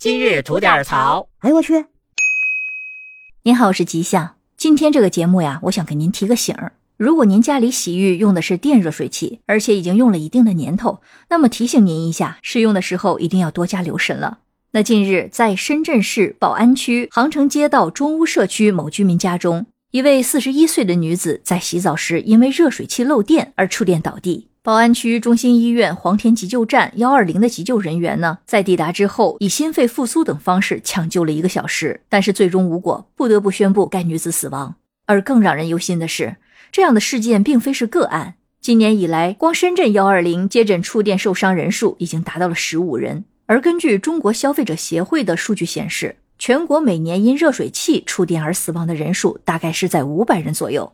今日吐点槽。哎呦我去！您好，我是吉祥。今天这个节目呀，我想给您提个醒儿：如果您家里洗浴用的是电热水器，而且已经用了一定的年头，那么提醒您一下，使用的时候一定要多加留神了。那近日，在深圳市宝安区航城街道中屋社区某居民家中，一位四十一岁的女子在洗澡时因为热水器漏电而触电倒地。宝安区中心医院黄田急救站幺二零的急救人员呢，在抵达之后，以心肺复苏等方式抢救了一个小时，但是最终无果，不得不宣布该女子死亡。而更让人忧心的是，这样的事件并非是个案，今年以来，光深圳幺二零接诊触电受伤人数已经达到了十五人。而根据中国消费者协会的数据显示，全国每年因热水器触电而死亡的人数大概是在五百人左右。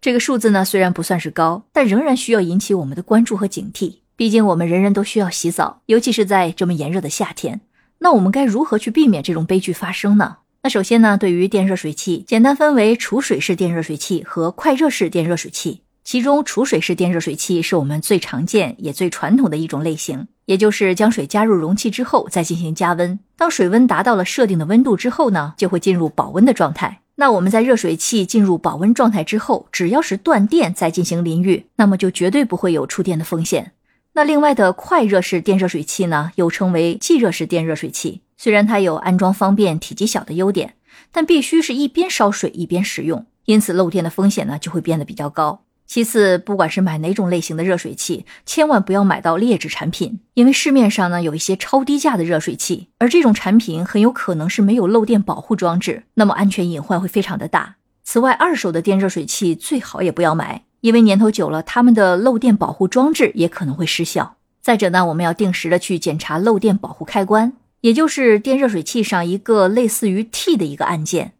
这个数字呢，虽然不算是高，但仍然需要引起我们的关注和警惕。毕竟我们人人都需要洗澡，尤其是在这么炎热的夏天。那我们该如何去避免这种悲剧发生呢？那首先呢，对于电热水器，简单分为储水式电热水器和快热式电热水器。其中，储水式电热水器是我们最常见也最传统的一种类型，也就是将水加入容器之后再进行加温。当水温达到了设定的温度之后呢，就会进入保温的状态。那我们在热水器进入保温状态之后，只要是断电再进行淋浴，那么就绝对不会有触电的风险。那另外的快热式电热水器呢，又称为即热式电热水器，虽然它有安装方便、体积小的优点，但必须是一边烧水一边使用，因此漏电的风险呢就会变得比较高。其次，不管是买哪种类型的热水器，千万不要买到劣质产品，因为市面上呢有一些超低价的热水器，而这种产品很有可能是没有漏电保护装置，那么安全隐患会非常的大。此外，二手的电热水器最好也不要买，因为年头久了，他们的漏电保护装置也可能会失效。再者呢，我们要定时的去检查漏电保护开关，也就是电热水器上一个类似于 T 的一个按键。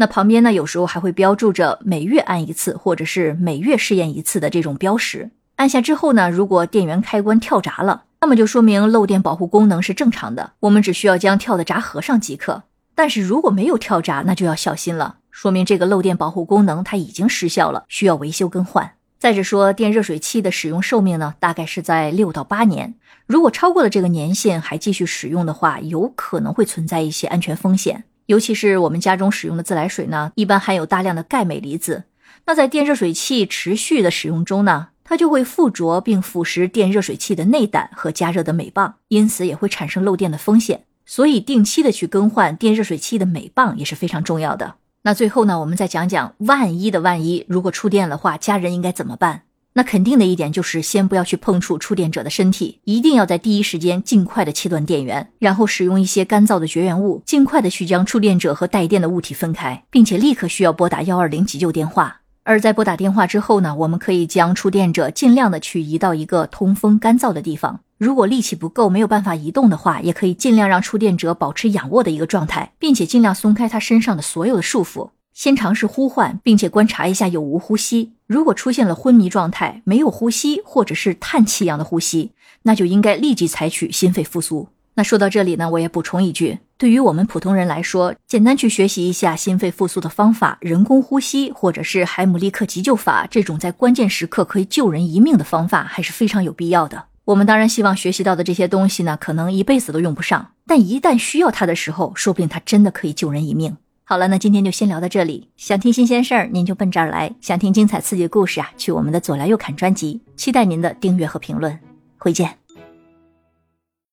那旁边呢，有时候还会标注着每月按一次，或者是每月试验一次的这种标识。按下之后呢，如果电源开关跳闸了，那么就说明漏电保护功能是正常的，我们只需要将跳的闸合上即可。但是如果没有跳闸，那就要小心了，说明这个漏电保护功能它已经失效了，需要维修更换。再者说，电热水器的使用寿命呢，大概是在六到八年，如果超过了这个年限还继续使用的话，有可能会存在一些安全风险。尤其是我们家中使用的自来水呢，一般含有大量的钙镁离子。那在电热水器持续的使用中呢，它就会附着并腐蚀电热水器的内胆和加热的镁棒，因此也会产生漏电的风险。所以定期的去更换电热水器的镁棒也是非常重要的。那最后呢，我们再讲讲万一的万一，如果触电的话，家人应该怎么办？那肯定的一点就是，先不要去碰触触电者的身体，一定要在第一时间尽快的切断电源，然后使用一些干燥的绝缘物，尽快的去将触电者和带电的物体分开，并且立刻需要拨打幺二零急救电话。而在拨打电话之后呢，我们可以将触电者尽量的去移到一个通风干燥的地方。如果力气不够，没有办法移动的话，也可以尽量让触电者保持仰卧的一个状态，并且尽量松开他身上的所有的束缚。先尝试呼唤，并且观察一下有无呼吸。如果出现了昏迷状态，没有呼吸，或者是叹气样的呼吸，那就应该立即采取心肺复苏。那说到这里呢，我也补充一句，对于我们普通人来说，简单去学习一下心肺复苏的方法，人工呼吸或者是海姆立克急救法这种在关键时刻可以救人一命的方法，还是非常有必要的。我们当然希望学习到的这些东西呢，可能一辈子都用不上，但一旦需要它的时候，说不定它真的可以救人一命。好了，那今天就先聊到这里。想听新鲜事儿，您就奔这儿来；想听精彩刺激故事啊，去我们的左聊右侃专辑。期待您的订阅和评论，回见。